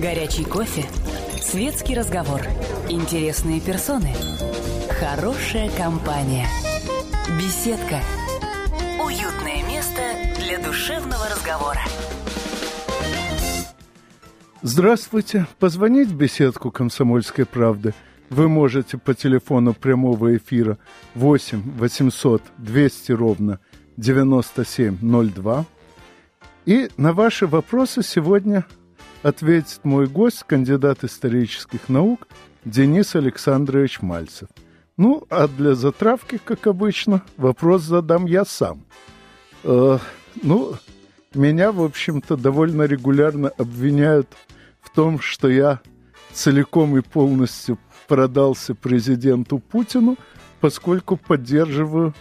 Горячий кофе, светский разговор, интересные персоны, хорошая компания, беседка, уютное место для душевного разговора. Здравствуйте. Позвонить в беседку «Комсомольской правды» вы можете по телефону прямого эфира 8 800 200 ровно 9702. И на ваши вопросы сегодня ответит мой гость, кандидат исторических наук Денис Александрович Мальцев. Ну, а для затравки, как обычно, вопрос задам я сам. Э, ну, меня, в общем-то, довольно регулярно обвиняют в том, что я целиком и полностью продался президенту Путину, поскольку поддерживаю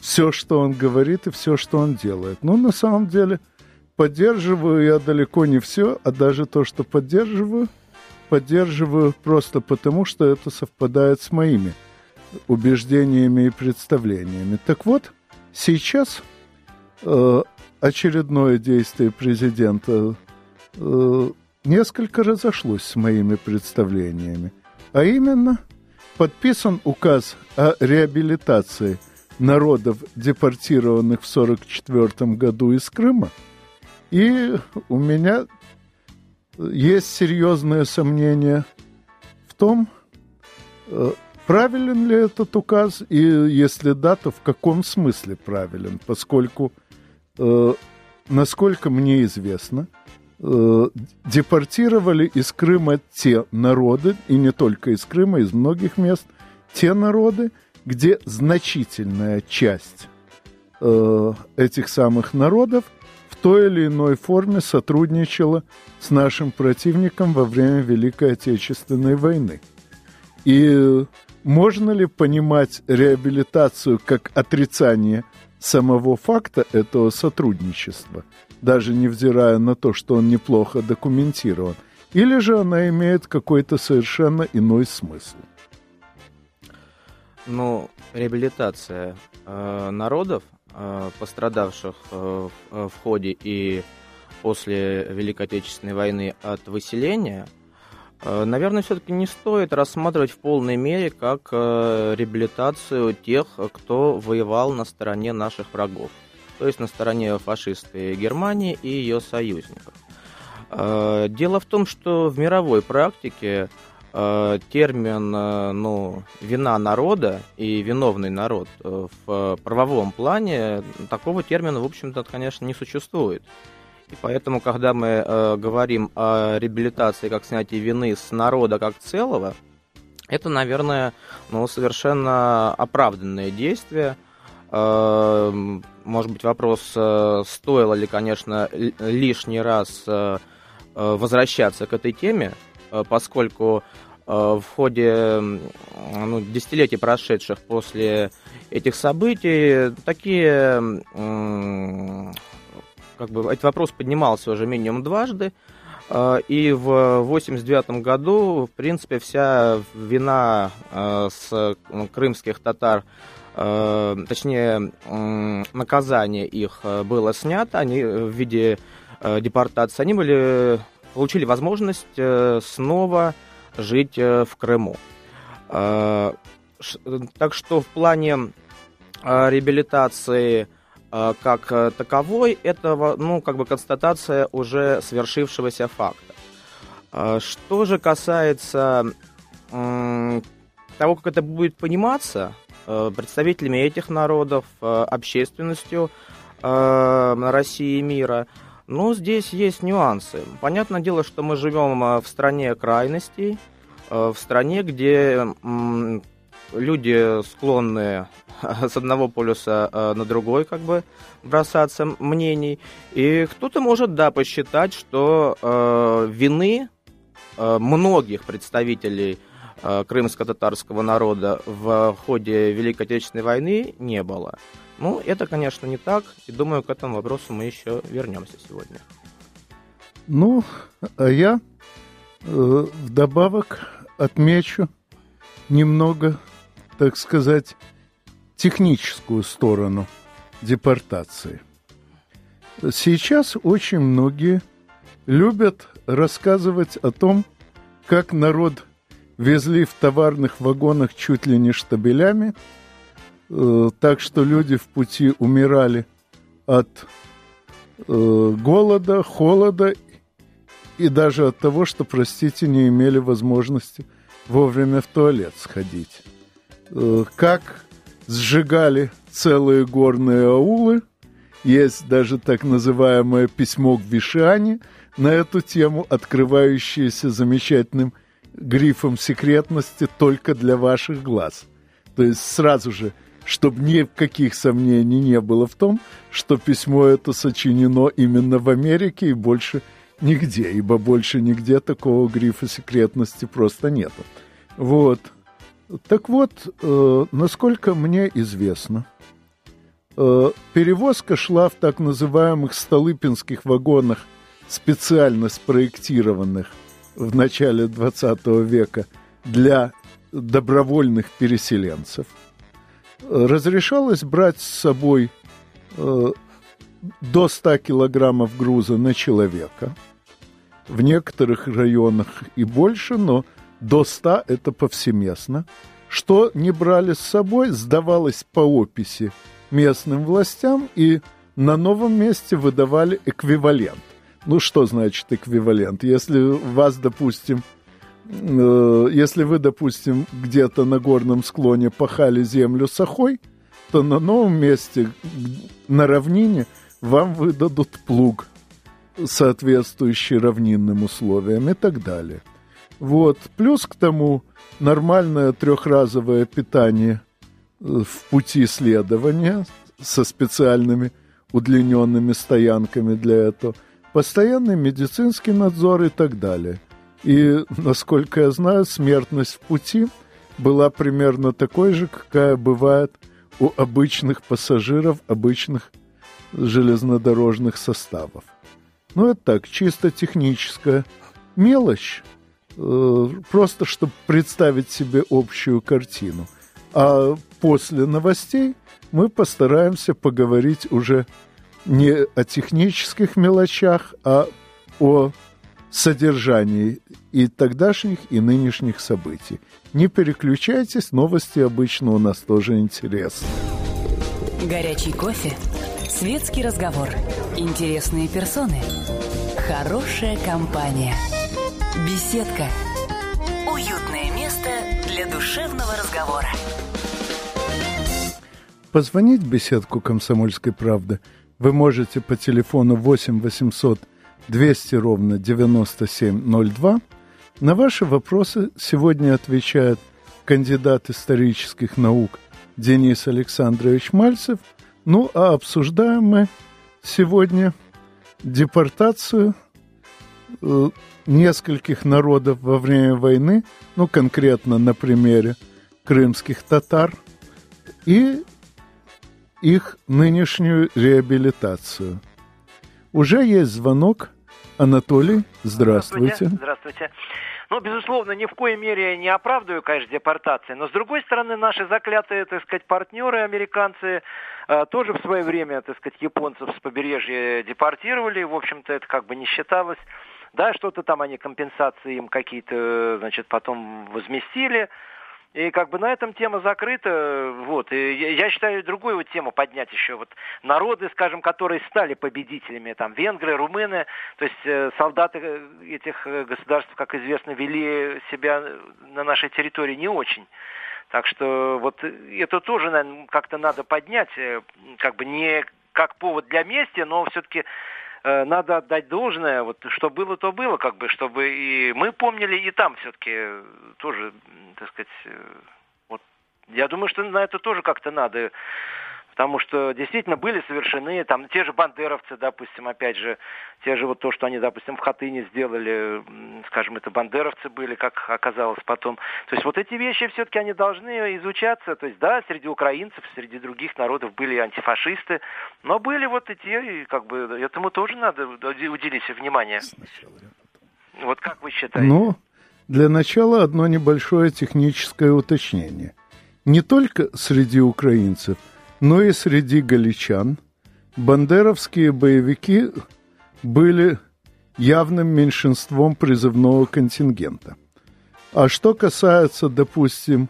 все, что он говорит и все, что он делает. Но на самом деле – поддерживаю я далеко не все, а даже то, что поддерживаю, поддерживаю просто потому, что это совпадает с моими убеждениями и представлениями. Так вот, сейчас э, очередное действие президента э, несколько разошлось с моими представлениями. А именно, подписан указ о реабилитации народов, депортированных в 1944 году из Крыма – и у меня есть серьезное сомнение в том, э, правилен ли этот указ, и если да, то в каком смысле правилен, поскольку, э, насколько мне известно, э, депортировали из Крыма те народы, и не только из Крыма, из многих мест, те народы, где значительная часть этих самых народов – той или иной форме сотрудничала с нашим противником во время Великой Отечественной войны. И можно ли понимать реабилитацию как отрицание самого факта этого сотрудничества, даже невзирая на то, что он неплохо документирован, или же она имеет какой-то совершенно иной смысл? Ну, реабилитация э, народов пострадавших э, в ходе и после Великой Отечественной войны от выселения, э, наверное, все-таки не стоит рассматривать в полной мере как реабилитацию тех, кто воевал на стороне наших врагов, то есть на стороне фашистской Германии и ее союзников. Дело в том, что в мировой практике Э, термин э, ну, вина народа и виновный народ э, в правовом плане такого термина, в общем-то, конечно, не существует. И поэтому, когда мы э, говорим о реабилитации как снятии вины с народа как целого, это, наверное, ну, совершенно оправданное действие. Э, может быть, вопрос, э, стоило ли, конечно, лишний раз э, возвращаться к этой теме, Э, поскольку э, в ходе ну, десятилетий, прошедших после этих событий, такие, как бы, этот вопрос поднимался уже минимум дважды, э, и в 1989 году, в принципе, вся вина с крымских татар, точнее, наказание их было снято, они в виде депортации, они были получили возможность э, снова жить э, в Крыму. Э, так что в плане реабилитации как таковой, это ну, как бы констатация уже свершившегося факта. Что же касается того, как это будет пониматься представителями этих народов, общественностью России и мира – ну, здесь есть нюансы. Понятное дело, что мы живем э, в стране крайностей, э, в стране, где люди склонны с одного полюса э, на другой как бы бросаться мнений. И кто-то может, да, посчитать, что вины многих представителей крымско-татарского народа в ходе Великой Отечественной войны не было. Ну, это, конечно, не так, и думаю, к этому вопросу мы еще вернемся сегодня. Ну, а я э, вдобавок отмечу немного, так сказать, техническую сторону депортации. Сейчас очень многие любят рассказывать о том, как народ везли в товарных вагонах чуть ли не штабелями, э, так что люди в пути умирали от э, голода, холода и даже от того, что, простите, не имели возможности вовремя в туалет сходить. Э, как сжигали целые горные аулы, есть даже так называемое письмо к Вишане на эту тему, открывающееся замечательным грифом секретности только для ваших глаз. То есть сразу же, чтобы никаких сомнений не было в том, что письмо это сочинено именно в Америке и больше нигде, ибо больше нигде такого грифа секретности просто нету. Вот. Так вот, э, насколько мне известно, э, перевозка шла в так называемых столыпинских вагонах, специально спроектированных в начале 20 века для добровольных переселенцев. Разрешалось брать с собой э, до 100 килограммов груза на человека. В некоторых районах и больше, но до 100 это повсеместно. Что не брали с собой, сдавалось по описи местным властям и на новом месте выдавали эквивалент. Ну, что значит эквивалент? Если вас, допустим, э, если вы, допустим, где-то на горном склоне пахали землю сахой, то на новом месте, на равнине, вам выдадут плуг, соответствующий равнинным условиям и так далее. Вот. Плюс к тому нормальное трехразовое питание э, в пути следования со специальными удлиненными стоянками для этого – постоянный медицинский надзор и так далее. И, насколько я знаю, смертность в пути была примерно такой же, какая бывает у обычных пассажиров обычных железнодорожных составов. Ну, это так, чисто техническая мелочь, э, просто чтобы представить себе общую картину. А после новостей мы постараемся поговорить уже не о технических мелочах, а о содержании и тогдашних, и нынешних событий. Не переключайтесь, новости обычно у нас тоже интересны. Горячий кофе, светский разговор, интересные персоны, хорошая компания, беседка, уютное место для душевного разговора. Позвонить в беседку «Комсомольской правды» вы можете по телефону 8 800 200 ровно 9702. На ваши вопросы сегодня отвечает кандидат исторических наук Денис Александрович Мальцев. Ну, а обсуждаем мы сегодня депортацию э, нескольких народов во время войны, ну, конкретно на примере крымских татар, и их нынешнюю реабилитацию. Уже есть звонок. Анатолий, здравствуйте. Здравствуйте. здравствуйте. Ну, безусловно, ни в коей мере не оправдываю, конечно, депортации, но, с другой стороны, наши заклятые, так сказать, партнеры, американцы, э, тоже в свое время, так сказать, японцев с побережья депортировали, в общем-то, это как бы не считалось. Да, что-то там они компенсации им какие-то, значит, потом возместили. И как бы на этом тема закрыта. Вот. И я считаю другую вот тему поднять еще. Вот народы, скажем, которые стали победителями, там, венгры, румыны, то есть э, солдаты э, этих э, государств, как известно, вели себя на нашей территории не очень. Так что вот это тоже, наверное, как-то надо поднять, как бы не как повод для мести, но все-таки надо отдать должное, вот что было, то было, как бы, чтобы и мы помнили, и там все-таки тоже, так сказать, э, вот. Я думаю, что на это тоже как-то надо Потому что действительно были совершены там те же бандеровцы, допустим, опять же, те же вот то, что они, допустим, в Хатыне сделали, скажем, это бандеровцы были, как оказалось потом. То есть вот эти вещи все-таки они должны изучаться. То есть да, среди украинцев, среди других народов были антифашисты, но были вот эти, и как бы этому тоже надо уделить внимание. Вот как вы считаете? Ну, для начала одно небольшое техническое уточнение. Не только среди украинцев – но и среди галичан бандеровские боевики были явным меньшинством призывного контингента. А что касается, допустим,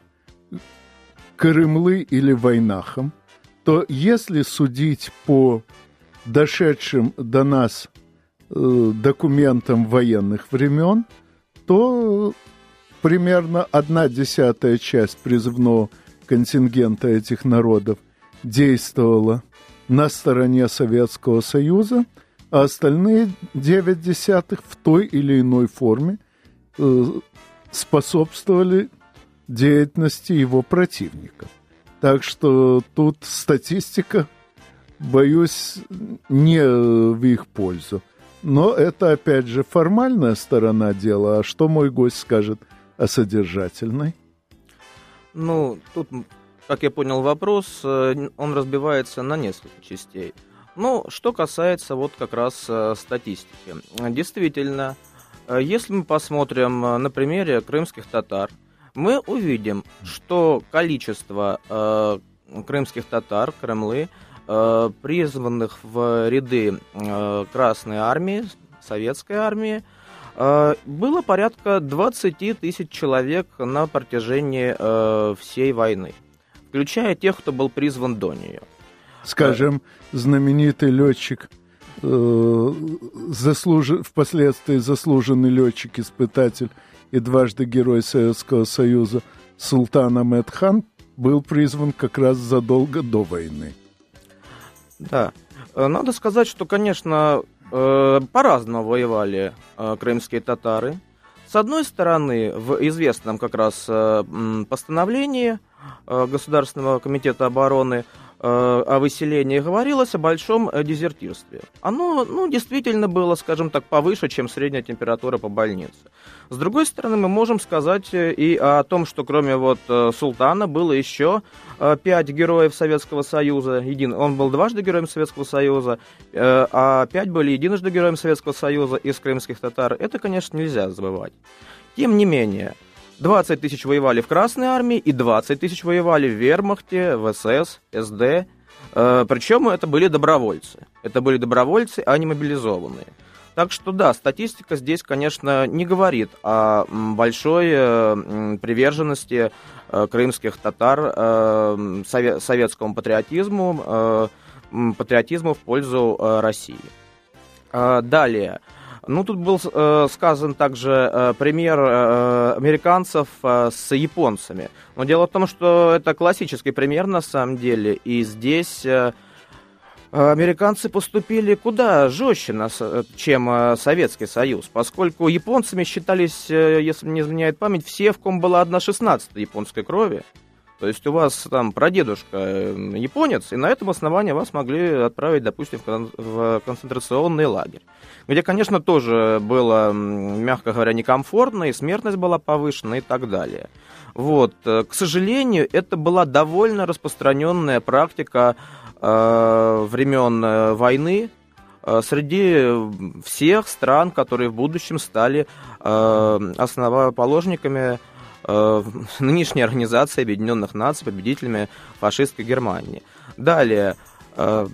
Крымлы или Войнахам, то если судить по дошедшим до нас э, документам военных времен, то примерно одна десятая часть призывного контингента этих народов действовала на стороне Советского Союза, а остальные девять десятых в той или иной форме э, способствовали деятельности его противников. Так что тут статистика, боюсь, не в их пользу. Но это, опять же, формальная сторона дела. А что мой гость скажет о содержательной? Ну, тут, как я понял вопрос, э, он разбивается на несколько частей. Ну, что касается вот как раз э, статистики. Действительно, э, если мы посмотрим на примере крымских татар, мы увидим, что количество э, крымских татар, Кремлы, э, призванных в ряды э, Красной армии, Советской армии, э, было порядка 20 тысяч человек на протяжении э, всей войны, включая тех, кто был призван до нее. Скажем, знаменитый летчик, э, заслуж... впоследствии заслуженный летчик-испытатель и дважды Герой Советского Союза Султан Ахмед Хан был призван как раз задолго до войны. Да. Э, надо сказать, что, конечно, э, по-разному воевали крымские татары. С одной стороны, в известном как раз постановлении Государственного комитета обороны Э, о выселении говорилось о большом э, дезертирстве. Оно, ну, действительно было, скажем так, повыше, чем средняя температура по больнице. С другой стороны, мы можем сказать э, и о том, что кроме вот султана было еще пять героев Советского Союза. Един... Он был дважды героем Советского Союза, а пять были единожды героем Советского Союза из крымских татар. Это, конечно, нельзя забывать. Тем не менее, 20 тысяч воевали в Красной армии и 20 тысяч воевали в Вермахте, в СС, СД. Э, причем это были добровольцы. Это были добровольцы, а не мобилизованные. Так что да, статистика здесь, конечно, не говорит о большой э, приверженности э, крымских татар советскому патриотизму, патриотизму в пользу России. Далее. Ну, тут был э, сказан также э, пример э, американцев э, с японцами. Но дело в том, что это классический пример на самом деле, и здесь э, американцы поступили куда жестче, чем э, Советский Союз, поскольку японцами считались, э, если не изменяет память, все, в ком была одна шестнадцатая японской крови. То есть у вас там прадедушка эм, японец, и на этом основании вас могли отправить, допустим, в концентрационный лагерь. Где, конечно, тоже было, мягко говоря, некомфортно, и смертность была повышена и так далее. Вот. Э, к сожалению, это была довольно распространенная практика э, времен э, войны, э, среди всех стран, которые в будущем стали э, основоположниками э, нынешней Организации Объединенных Наций победителями фашистской Германии. Далее, э,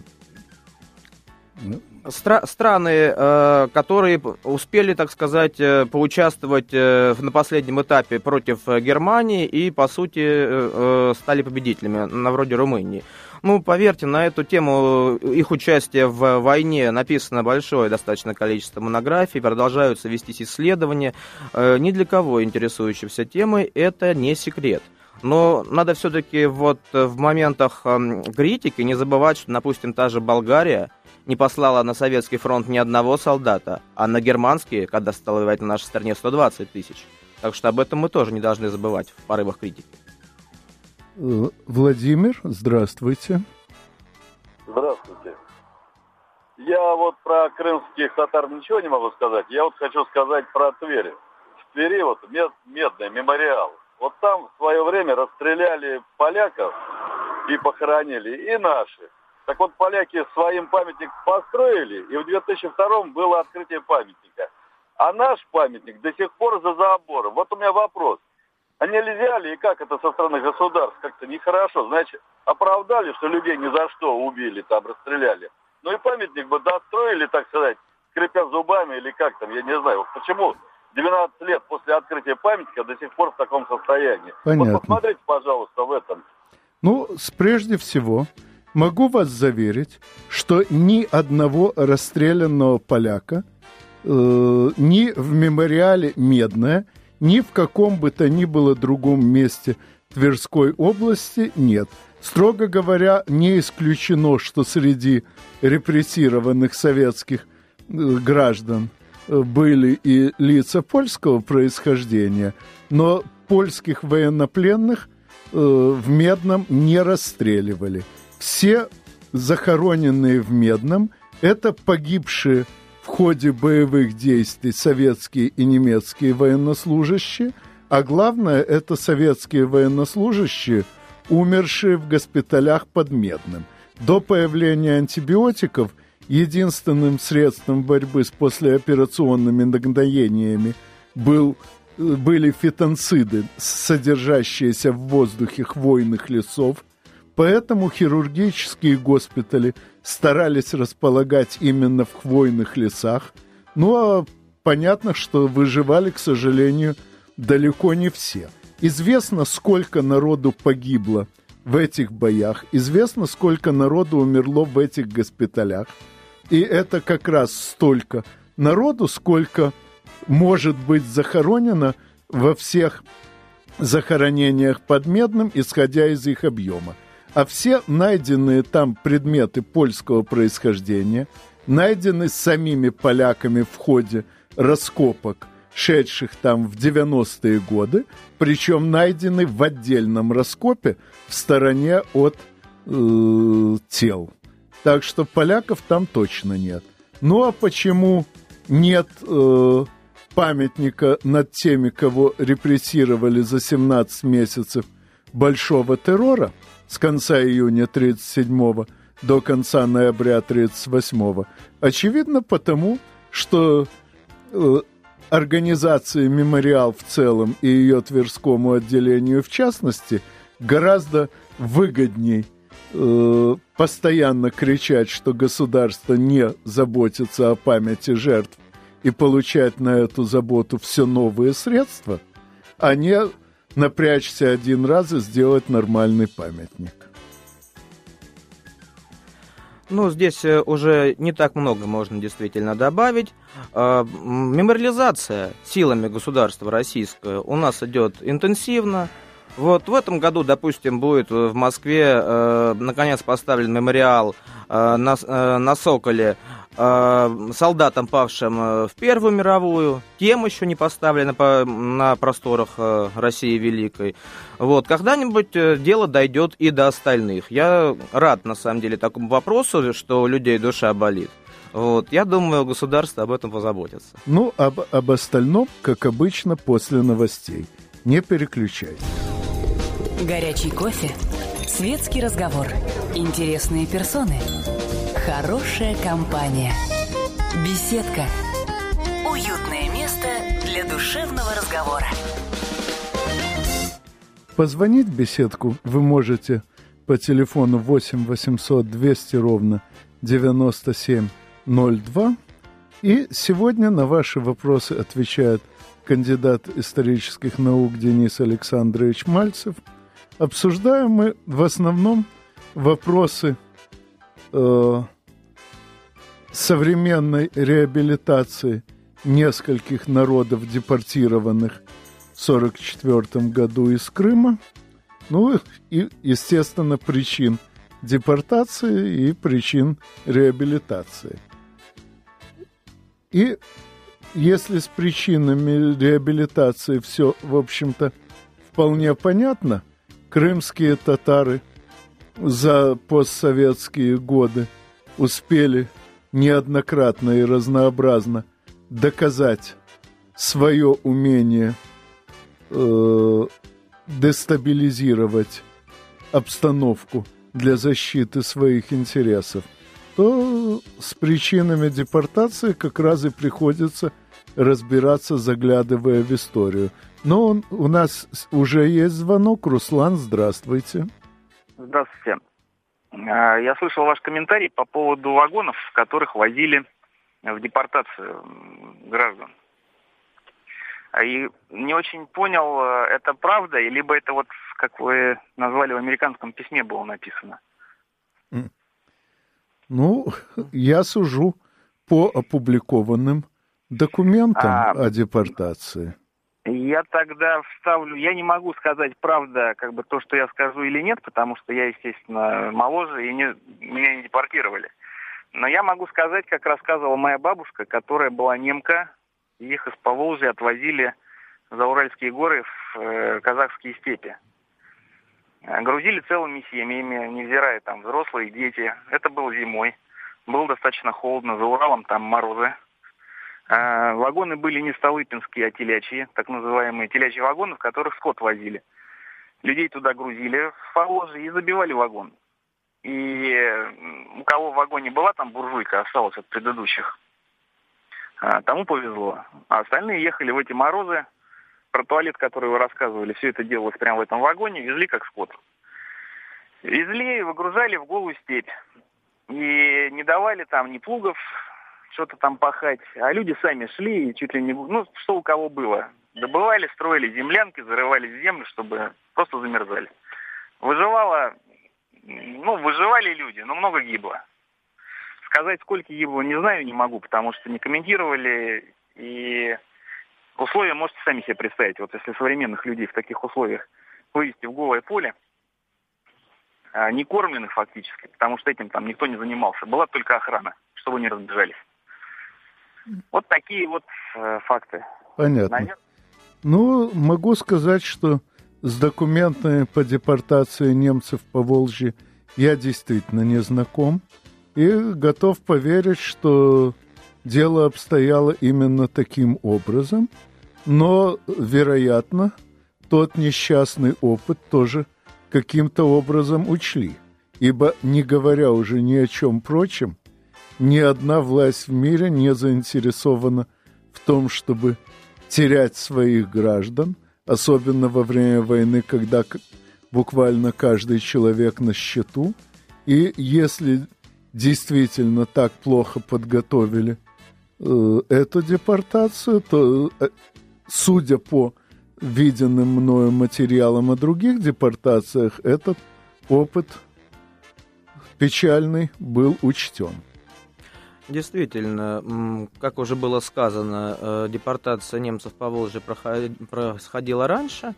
стра- страны, э, которые успели, так сказать, э, поучаствовать э, на последнем этапе против Германии и, по сути, э, э, стали победителями, на вроде Румынии. Ну, поверьте, на эту тему э, их участие в войне написано большое достаточно количество монографий, продолжаются вестись исследования. Э, ни для кого интересующихся темой это не секрет. Но надо все-таки вот в моментах критики не забывать, что, допустим, та же Болгария не послала на советский фронт ни одного солдата, а на германский, когда стала воевать на нашей стране, 120 тысяч. Так что об этом мы тоже не должны забывать в порывах критики. Э, Владимир, здравствуйте. Здравствуйте. Я вот про крымских татар ничего не могу сказать. Я вот хочу сказать про Тверь. В Твери вот мед, медный мемориал. Вот там в свое время расстреляли поляков и похоронили, и наших. Так вот, поляки своим памятник построили, и в 2002 было открытие памятника. А наш памятник до сих пор за забором. Вот у меня вопрос – а нельзя ли, и как это со стороны государств, как-то нехорошо, значит, оправдали, что людей ни за что убили, там, расстреляли. Ну и памятник бы достроили, так сказать, скрипя зубами или как там, я не знаю. Почему 12 лет после открытия памятника до сих пор в таком состоянии? Понятно. Вот посмотрите, пожалуйста, в этом. Ну, прежде всего, могу вас заверить, что ни одного расстрелянного поляка э, ни в мемориале «Медное», ни в каком бы то ни было другом месте Тверской области нет. Строго говоря, не исключено, что среди репрессированных советских э, граждан э, были и лица польского происхождения, но польских военнопленных э, в Медном не расстреливали. Все захороненные в Медном – это погибшие в ходе боевых действий советские и немецкие военнослужащие, а главное – это советские военнослужащие – умершие в госпиталях под Медным. До появления антибиотиков единственным средством борьбы с послеоперационными нагноениями был, были фитонциды, содержащиеся в воздухе хвойных лесов, поэтому хирургические госпитали старались располагать именно в хвойных лесах, ну а понятно, что выживали, к сожалению, далеко не все – Известно, сколько народу погибло в этих боях, известно, сколько народу умерло в этих госпиталях. И это как раз столько народу, сколько может быть захоронено во всех захоронениях под Медным, исходя из их объема. А все найденные там предметы польского происхождения, найдены самими поляками в ходе раскопок – шедших там в 90-е годы, причем найдены в отдельном раскопе в стороне от э, тел. Так что поляков там точно нет. Ну а почему нет э, памятника над теми, кого репрессировали за 17 месяцев большого террора с конца июня 1937 до конца ноября 1938? Очевидно потому, что э, организации «Мемориал» в целом и ее Тверскому отделению в частности гораздо выгодней э, постоянно кричать, что государство не заботится о памяти жертв и получать на эту заботу все новые средства, а не напрячься один раз и сделать нормальный памятник. Ну, здесь э, уже не так много можно действительно добавить. А, мемориализация силами государства российского у нас идет интенсивно. Вот в этом году, допустим, будет в Москве э, наконец поставлен мемориал э, на, э, на Соколе э, солдатам, павшим э, в Первую мировую. Тем еще не поставлена по, на просторах э, России Великой. Вот, когда-нибудь э, дело дойдет и до остальных. Я рад, на самом деле, такому вопросу, что у людей душа болит. Вот, я думаю, государство об этом позаботится. Ну, об, об остальном, как обычно, после новостей. Не переключайтесь. Горячий кофе, светский разговор, интересные персоны, хорошая компания, беседка, уютное место для душевного разговора. Позвонить в беседку вы можете по телефону 8 800 200 ровно 9702. И сегодня на ваши вопросы отвечает кандидат исторических наук Денис Александрович Мальцев – обсуждаем мы в основном вопросы э, современной реабилитации нескольких народов, депортированных в 1944 году из Крыма, ну и, естественно, причин депортации и причин реабилитации. И если с причинами реабилитации все, в общем-то, вполне понятно – крымские татары за постсоветские годы успели неоднократно и разнообразно доказать свое умение э, дестабилизировать обстановку для защиты своих интересов, то с причинами депортации как раз и приходится разбираться, заглядывая в историю. Но он, у нас уже есть звонок. Руслан, здравствуйте. Здравствуйте. А, я слышал ваш комментарий по поводу вагонов, в которых возили в депортацию граждан. И не очень понял, э, это правда, либо это вот, как вы назвали, в американском письме было написано. Ну, я сужу по опубликованным документам а, о депортации. Я тогда вставлю, я не могу сказать, правда, как бы то, что я скажу или нет, потому что я, естественно, моложе и не, меня не депортировали. Но я могу сказать, как рассказывала моя бабушка, которая была немка, их из Поволжья отвозили за Уральские горы в э, казахские степи. Э, грузили целыми семьями, невзирая там взрослые, дети. Это было зимой. Было достаточно холодно, за Уралом там морозы. Э, вагоны были не столыпинские, а телячьи, так называемые телячьи вагоны, в которых скот возили. Людей туда грузили в Поволжье и забивали вагон. И у кого в вагоне была там буржуйка, осталась от предыдущих, а, тому повезло. А остальные ехали в эти морозы. Про туалет, который вы рассказывали, все это делалось прямо в этом вагоне, везли как скот. Везли и выгружали в голую степь. И не давали там ни плугов, что-то там пахать, а люди сами шли и чуть ли не... Ну, что у кого было. Добывали, строили землянки, зарывали землю, чтобы просто замерзали. Выживало... Ну, выживали люди, но много гибло. Сказать, сколько его, не знаю, не могу, потому что не комментировали. И условия можете сами себе представить. Вот если современных людей в таких условиях вывести в голое поле, а, не кормленных фактически, потому что этим там никто не занимался. Была только охрана, чтобы не разбежались. Вот такие вот э, факты. Понятно. Наверное... Ну, могу сказать, что с документами по депортации немцев по Волжье я действительно не знаком и готов поверить, что дело обстояло именно таким образом, но, вероятно, тот несчастный опыт тоже каким-то образом учли, ибо, не говоря уже ни о чем прочем, ни одна власть в мире не заинтересована в том, чтобы терять своих граждан, особенно во время войны, когда буквально каждый человек на счету, и если действительно так плохо подготовили э, эту депортацию, то, э, судя по виденным мною материалам о других депортациях, этот опыт печальный был учтен. Действительно, как уже было сказано, э, депортация немцев по Волжье происходила раньше,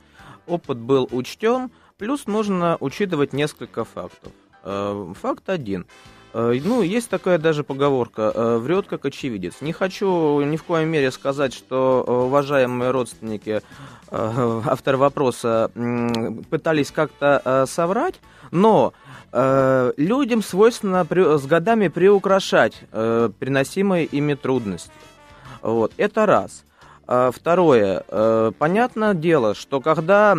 опыт был учтен, плюс нужно учитывать несколько фактов. Э, факт один. Э, ну, есть такая даже поговорка «врет как очевидец». Не хочу ни в коем мере сказать, что уважаемые родственники, автор вопроса, пытались как-то соврать, но людям свойственно с годами приукрашать приносимые ими трудности. Вот, это раз. А, второе. Э, понятное дело, что когда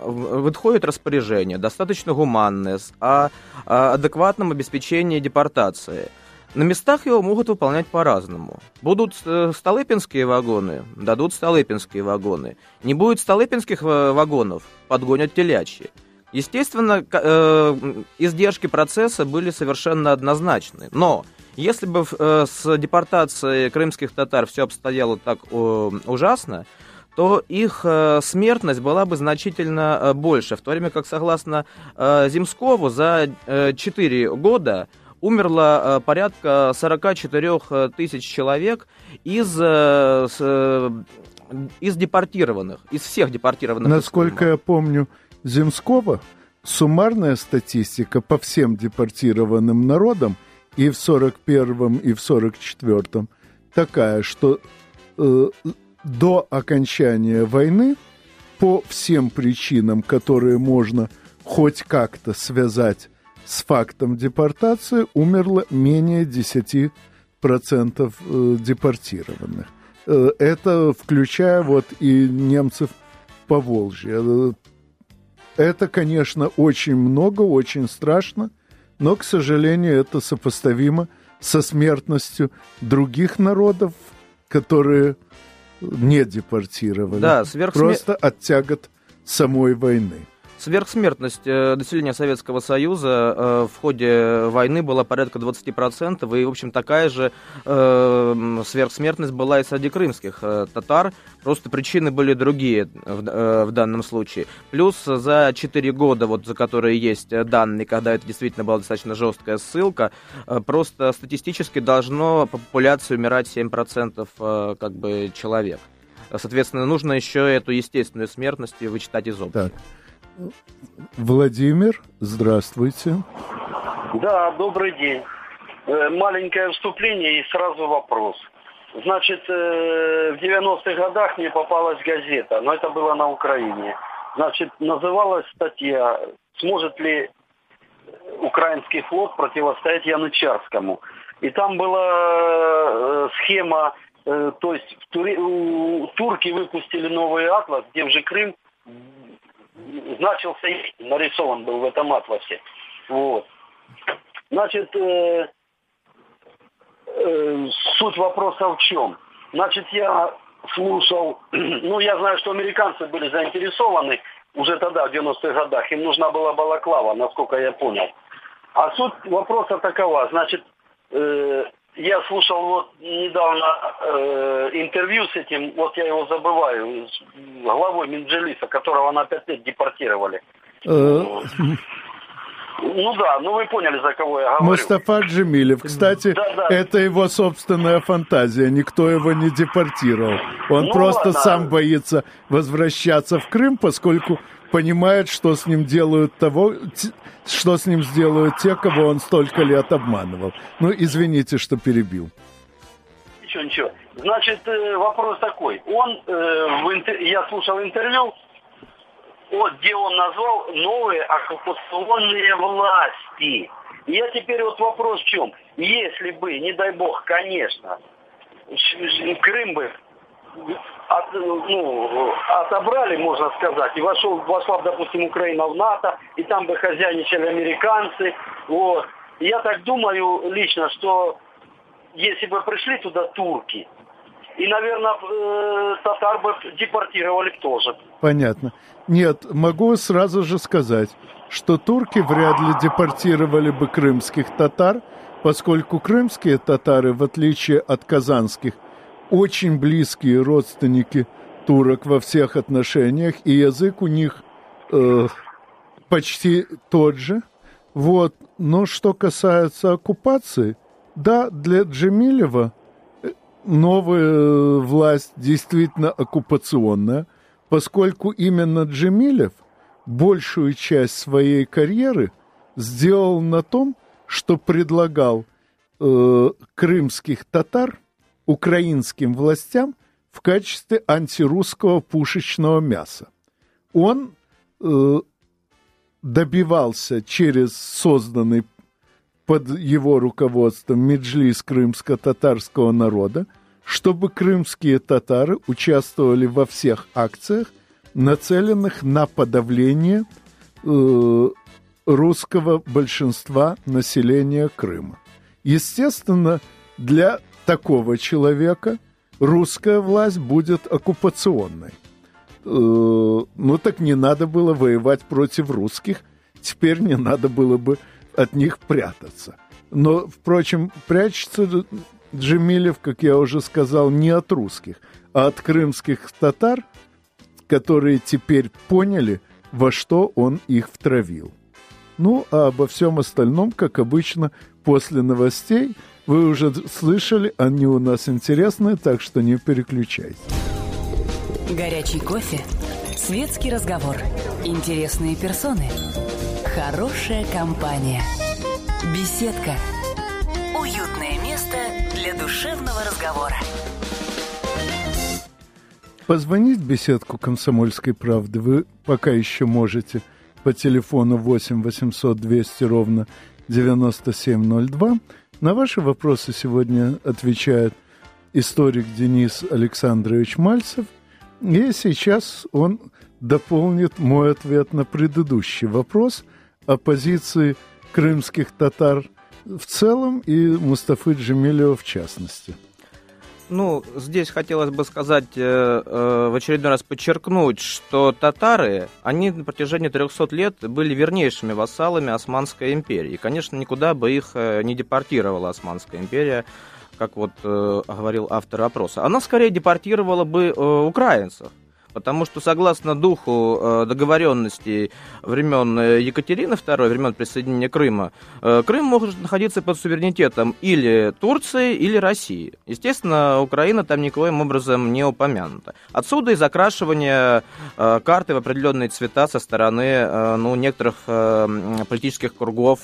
выходит распоряжение, достаточно гуманное, о адекватном обеспечении депортации, на местах его могут выполнять по-разному. Будут э, столыпинские вагоны, дадут столыпинские вагоны. Не будет столыпинских э, вагонов, подгонят телячьи. Естественно, издержки процесса были совершенно однозначны. Но если бы э, с депортацией крымских татар все обстояло так ужасно, то их э, смертность была бы значительно э, больше. В то время как, согласно Земскову, за 4 года умерло порядка 44 тысяч человек из, из депортированных, из всех депортированных. Насколько я помню, Земского суммарная статистика по всем депортированным народам и в 41-м, и в 44-м такая, что э, до окончания войны по всем причинам, которые можно хоть как-то связать с фактом депортации, умерло менее 10% э, депортированных. Э, это включая вот и немцев по Волжье. Это, конечно, очень много, очень страшно – но, к сожалению, это сопоставимо со смертностью других народов, которые не депортировали. Да, сверхсмер... Просто от тягот самой войны. Сверхсмертность э, населения Советского Союза э, в ходе войны была порядка 20%, и, в общем, такая же э, сверхсмертность была и среди крымских татар, просто причины были другие в, данном случае. Плюс за 4 года, вот за которые есть данные, когда это действительно была достаточно жесткая ссылка, просто статистически должно по популяции умирать 7% как бы человек. Соответственно, нужно еще эту естественную смертность вычитать из общего. Владимир, здравствуйте. Да, добрый день. Э, маленькое вступление и сразу вопрос. Значит, э, в 90-х годах мне попалась газета, но это было на Украине. Значит, называлась статья «Сможет ли украинский флот противостоять Янычарскому?» И там была э, схема, то есть турки выпустили новый атлас, где уже Крым значился нарисован был в этом атласе. Вот. Значит, э, э, суть вопроса в чем? Значит, я слушал, ну, я знаю, что американцы были заинтересованы уже тогда, в 90-х годах, им нужна была балаклава, насколько я понял. А суть вопроса такова, значит, э, я слушал вот недавно э, интервью с этим, вот я его забываю, с главой Минджелиса, которого на пять лет депортировали. Э, ну да, ну вы поняли, за кого я говорю. Мустафа Джемилев. Кстати, да, да. это его собственная фантазия. Никто его не депортировал. Он ну, просто ладно. сам боится возвращаться в Крым, поскольку понимает, что с ним делают того, что с ним сделают те, кого он столько лет обманывал. Ну, извините, что перебил. Ничего, ничего. Значит, э, вопрос такой. Он, э, в интер... я слушал интервью, вот, где он назвал новые оккупационные власти. Я теперь вот вопрос в чем. Если бы, не дай бог, конечно, Крым бы от, ну, отобрали, можно сказать, и вошел, вошла, допустим, Украина в НАТО, и там бы хозяйничали американцы. Вот. Я так думаю лично, что если бы пришли туда турки, и, наверное, э, татар бы депортировали тоже. Понятно. Нет, могу сразу же сказать, что турки вряд ли депортировали бы крымских татар, поскольку крымские татары, в отличие от казанских, очень близкие родственники турок во всех отношениях, и язык у них э, почти тот же. Вот. Но что касается оккупации, да, для Джемилева э, новая власть действительно оккупационная, поскольку именно Джемилев большую часть своей карьеры сделал на том, что предлагал э, крымских татар – украинским властям в качестве антирусского пушечного мяса. Он э, добивался через созданный под его руководством Меджлис крымско-татарского народа, чтобы крымские татары участвовали во всех акциях, нацеленных на подавление э, русского большинства населения Крыма. Естественно, для такого человека русская власть будет оккупационной. Э, ну так не надо было воевать против русских, теперь не надо было бы от них прятаться. Но, впрочем, прячется Джемилев, как я уже сказал, не от русских, а от крымских татар, которые теперь поняли, во что он их втравил. Ну, а обо всем остальном, как обычно, после новостей – вы уже слышали, они у нас интересные, так что не переключайтесь. Горячий кофе, светский разговор, интересные персоны, хорошая компания, беседка, уютное место для душевного разговора. Позвонить в беседку «Комсомольской правды» вы пока еще можете по телефону 8 800 200 ровно 9702 на ваши вопросы сегодня отвечает историк Денис Александрович Мальцев. И сейчас он дополнит мой ответ на предыдущий вопрос о позиции крымских татар в целом и Мустафы Джемилева в частности. Ну, здесь хотелось бы сказать, э, э, в очередной раз подчеркнуть, что татары, они на протяжении 300 лет были вернейшими вассалами Османской империи. И, конечно, никуда бы их э, не депортировала Османская империя, как вот э, говорил автор опроса. Она скорее депортировала бы э, украинцев Потому что согласно духу э, договоренности времен э, Екатерины II, времен присоединения Крыма, э, Крым может находиться под суверенитетом или Турции, или России. Естественно, Украина там никоим образом не упомянута. Отсюда и закрашивание карты в определенные цвета со стороны ну, некоторых политических кругов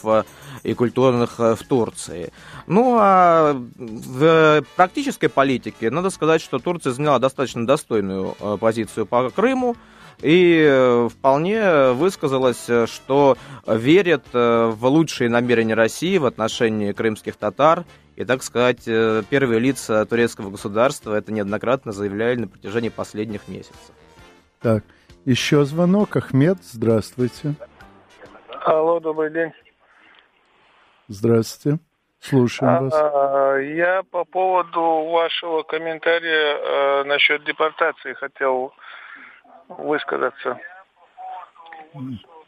и культурных в Турции. Ну, а в практической политике надо сказать, что Турция заняла достаточно достойную позицию информацию по Крыму и э, вполне высказалась, что верит э, в лучшие намерения России в отношении крымских татар. И, так сказать, э, первые лица турецкого государства это неоднократно заявляли на протяжении последних месяцев. Так, еще звонок. Ахмед, здравствуйте. Алло, добрый день. Здравствуйте. Слушаем вас. А, я по поводу вашего комментария э, насчет депортации хотел высказаться.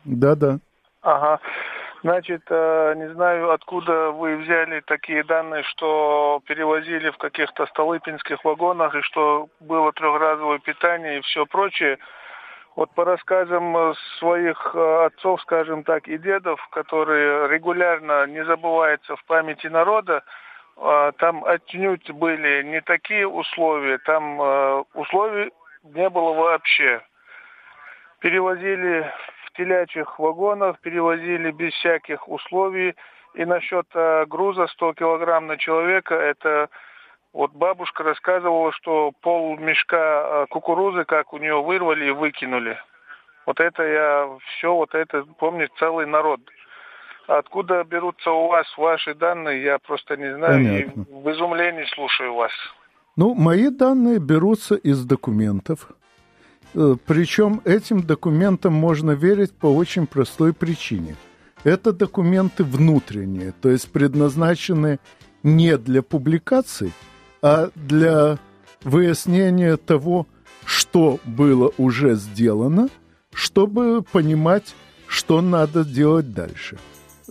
Да-да. Ага. Значит, э, не знаю, откуда вы взяли такие данные, что перевозили в каких-то столыпинских вагонах и что было трехразовое питание и все прочее. Вот по рассказам своих э, отцов, скажем так, и дедов, которые регулярно не забываются в памяти народа, э, там отнюдь были не такие условия, там условий не было вообще. Перевозили в телячьих вагонах, перевозили без всяких условий. И насчет груза 100 килограмм на человека, это вот бабушка рассказывала, что пол мешка э, кукурузы, как у нее вырвали и выкинули. Вот это я все, вот это помню целый народ. Откуда берутся у вас ваши данные, я просто не знаю. Понятно. И в изумлении слушаю вас. Ну, мои данные берутся из документов. Э, Причем этим документам можно верить по очень простой причине. Это документы внутренние, то есть предназначены не для публикаций, а для выяснения того, что было уже сделано, чтобы понимать, что надо делать дальше.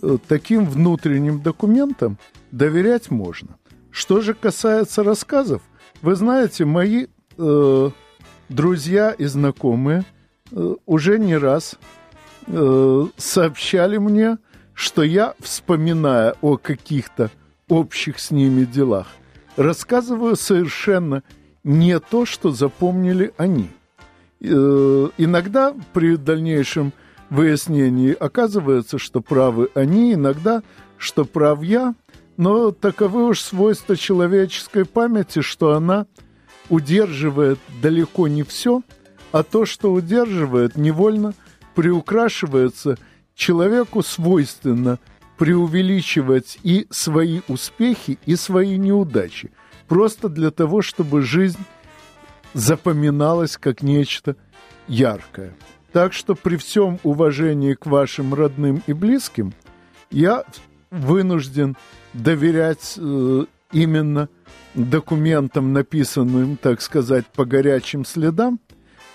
Э, таким внутренним документам доверять можно. Что же касается рассказов, вы знаете, мои э, друзья и знакомые э, уже не раз э, сообщали мне, что я, вспоминая о каких-то общих с ними делах, рассказываю совершенно не то, что запомнили они. Э, иногда при дальнейшем выяснении оказывается, что правы они, иногда, что прав я, но таковы уж свойства человеческой памяти, что она удерживает далеко не все, а то, что удерживает, невольно приукрашивается человеку свойственно – преувеличивать и свои успехи, и свои неудачи. Просто для того, чтобы жизнь запоминалась как нечто яркое. Так что при всем уважении к вашим родным и близким, я вынужден доверять э, именно документам, написанным, так сказать, по горячим следам.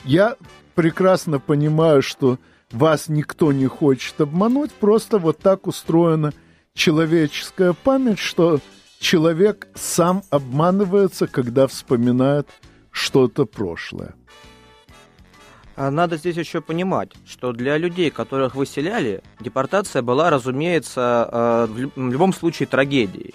Я прекрасно понимаю, что вас никто не хочет обмануть, просто вот так устроена человеческая память, что человек сам обманывается, когда вспоминает что-то прошлое. А надо здесь еще понимать, что для людей, которых выселяли, депортация была, разумеется, э, в любом случае трагедией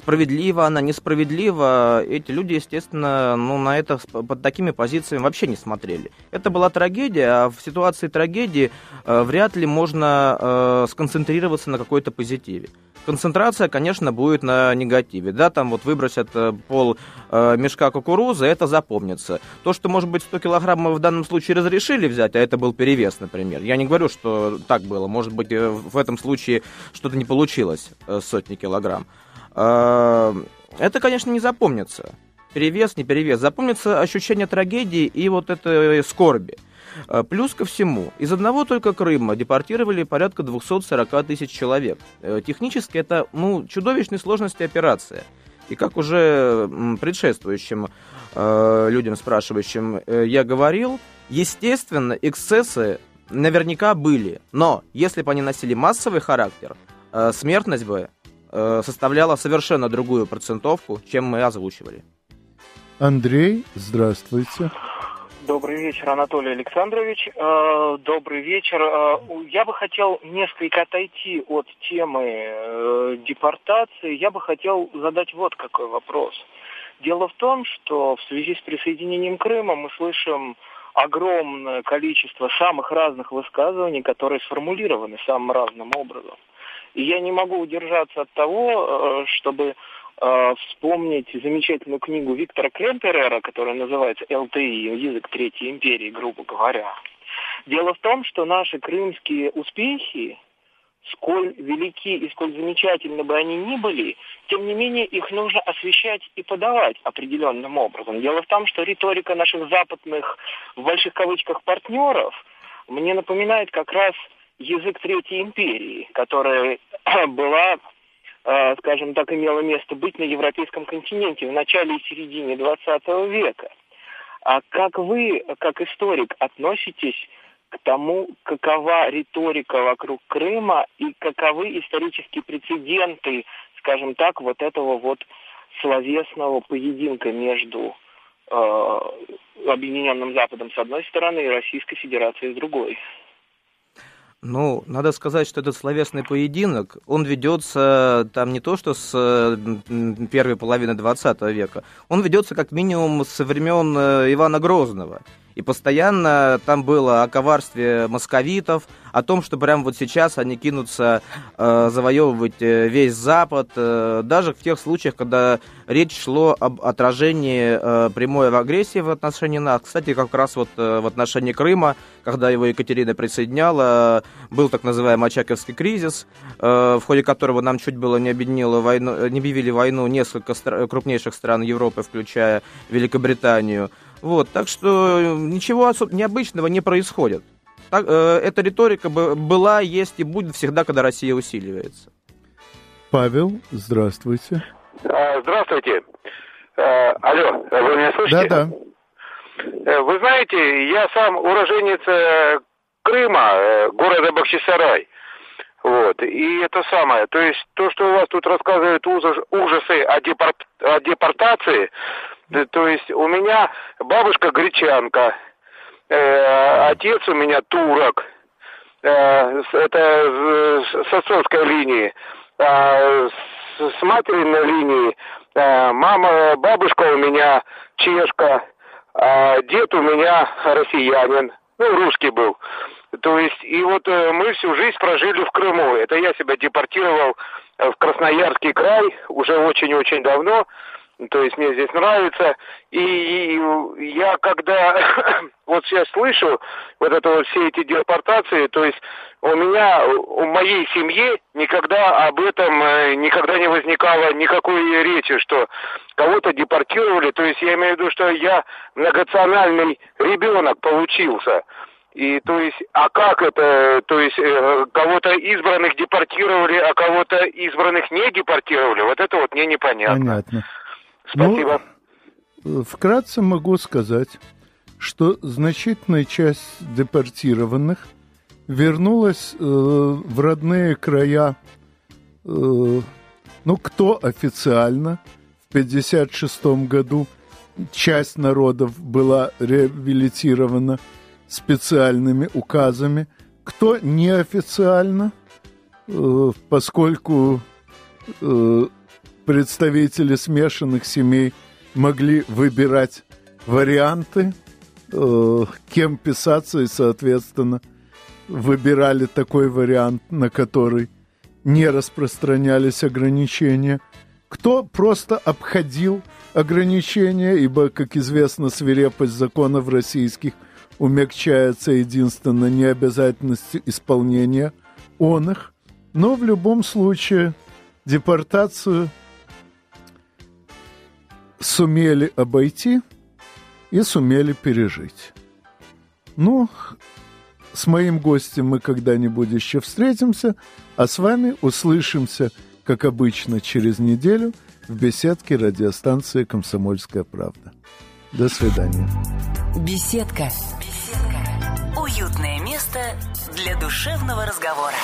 справедлива она, несправедлива, эти люди, естественно, ну, на это под такими позициями вообще не смотрели. Это была трагедия, а в ситуации трагедии э, вряд ли можно э, сконцентрироваться на какой-то позитиве. Концентрация, конечно, будет на негативе. Да, там вот выбросят э, пол э, мешка кукурузы, это запомнится. То, что, может быть, 100 килограммов в данном случае разрешили взять, а это был перевес, например. Я не говорю, что так было. Может быть, э, в этом случае что-то не получилось, э, сотни килограмм. А, это, конечно, не запомнится. Перевес, не перевес. Запомнится ощущение трагедии и вот этой скорби. А, плюс ко всему, из одного только Крыма депортировали порядка 240 тысяч человек. Э, технически это ну, чудовищной сложности операция. И как уже предшествующим э, людям, спрашивающим, э, я говорил, естественно, эксцессы наверняка были. Но если бы они носили массовый характер, э, смертность бы э, составляла совершенно другую процентовку, чем мы озвучивали. Андрей, здравствуйте. Добрый вечер, Анатолий Александрович. Э, добрый вечер. Э, я бы хотел несколько отойти от темы депортации. Я бы хотел задать вот какой вопрос. Дело в том, что в связи с присоединением Крыма мы слышим огромное количество самых разных высказываний, которые сформулированы самым разным образом. И я не могу удержаться от того, чтобы э, вспомнить замечательную книгу Виктора Кремперера, которая называется «ЛТИ. Язык Третьей империи», грубо говоря. Дело в том, что наши крымские успехи, сколь велики и сколь замечательны бы они ни были, тем не менее их нужно освещать и подавать определенным образом. Дело в том, что риторика наших западных, в больших кавычках, партнеров мне напоминает как раз язык Третьей империи, которая была Э, скажем так, имело место быть на европейском континенте в начале и середине 20 века. А как вы, как историк, относитесь к тому, какова риторика вокруг Крыма и каковы исторические прецеденты, скажем так, вот этого вот словесного поединка между э, Объединенным Западом с одной стороны и Российской Федерацией с другой? Ну, надо сказать, что этот словесный поединок, он ведется там не то, что с первой половины 20 века, он ведется как минимум со времен э, Ивана Грозного. И постоянно там было о коварстве московитов, о том, что прямо вот сейчас они кинутся э, завоевывать э, весь Запад, э, даже в тех случаях, когда речь шло об отражении э, прямой агрессии в отношении нас. Кстати, как раз вот э, в отношении Крыма, когда его Екатерина присоединяла, был так называемый Очаковский кризис, э, в ходе которого нам чуть было не, объединило войну, не объявили войну несколько стра- крупнейших стран Европы, включая Великобританию. Вот, так что ничего особо необычного не происходит. Так, э, эта риторика была, есть и будет всегда, когда Россия усиливается. Павел, здравствуйте. А, здравствуйте. А, алло, вы меня слышите? Да, да. Э, вы знаете, я сам уроженец э, Крыма, города Бахчисарай. Вот. И это самое. То есть то, что у вас тут рассказывают ужасы о, депорт, о депортации, то есть у меня бабушка гречанка, э, отец у меня турок, э, это с отцовской линии, э, с, с материной линии э, мама, бабушка у меня чешка, а дед у меня россиянин, ну, русский был. То есть, и вот э, мы всю жизнь прожили в Крыму. Это я себя депортировал в Красноярский край уже очень-очень давно то есть мне здесь нравится. И, и я когда вот сейчас слышу вот это вот все эти депортации, то есть у меня, у моей семьи никогда об этом э, никогда не возникало никакой речи, что кого-то депортировали. То есть я имею в виду, что я многонациональный ребенок получился. И то есть, а как это, то есть э, кого-то избранных депортировали, а кого-то избранных не депортировали, вот это вот мне непонятно. Понятно. Спасибо. Ну, вкратце могу сказать, что значительная часть депортированных вернулась э, в родные края, э, ну, кто официально в 1956 году часть народов была реабилитирована специальными указами, кто неофициально, э, поскольку э, представители смешанных семей могли выбирать варианты, э, кем писаться, и, соответственно, выбирали такой вариант, на который не распространялись ограничения. Кто просто обходил ограничения, ибо, как известно, свирепость законов российских умягчается единственно необязательностью исполнения он их. Но в любом случае депортацию сумели обойти и сумели пережить. Ну, с моим гостем мы когда-нибудь еще встретимся, а с вами услышимся, как обычно, через неделю в беседке радиостанции «Комсомольская правда». До свидания. Беседка. Беседка. Уютное место для душевного разговора.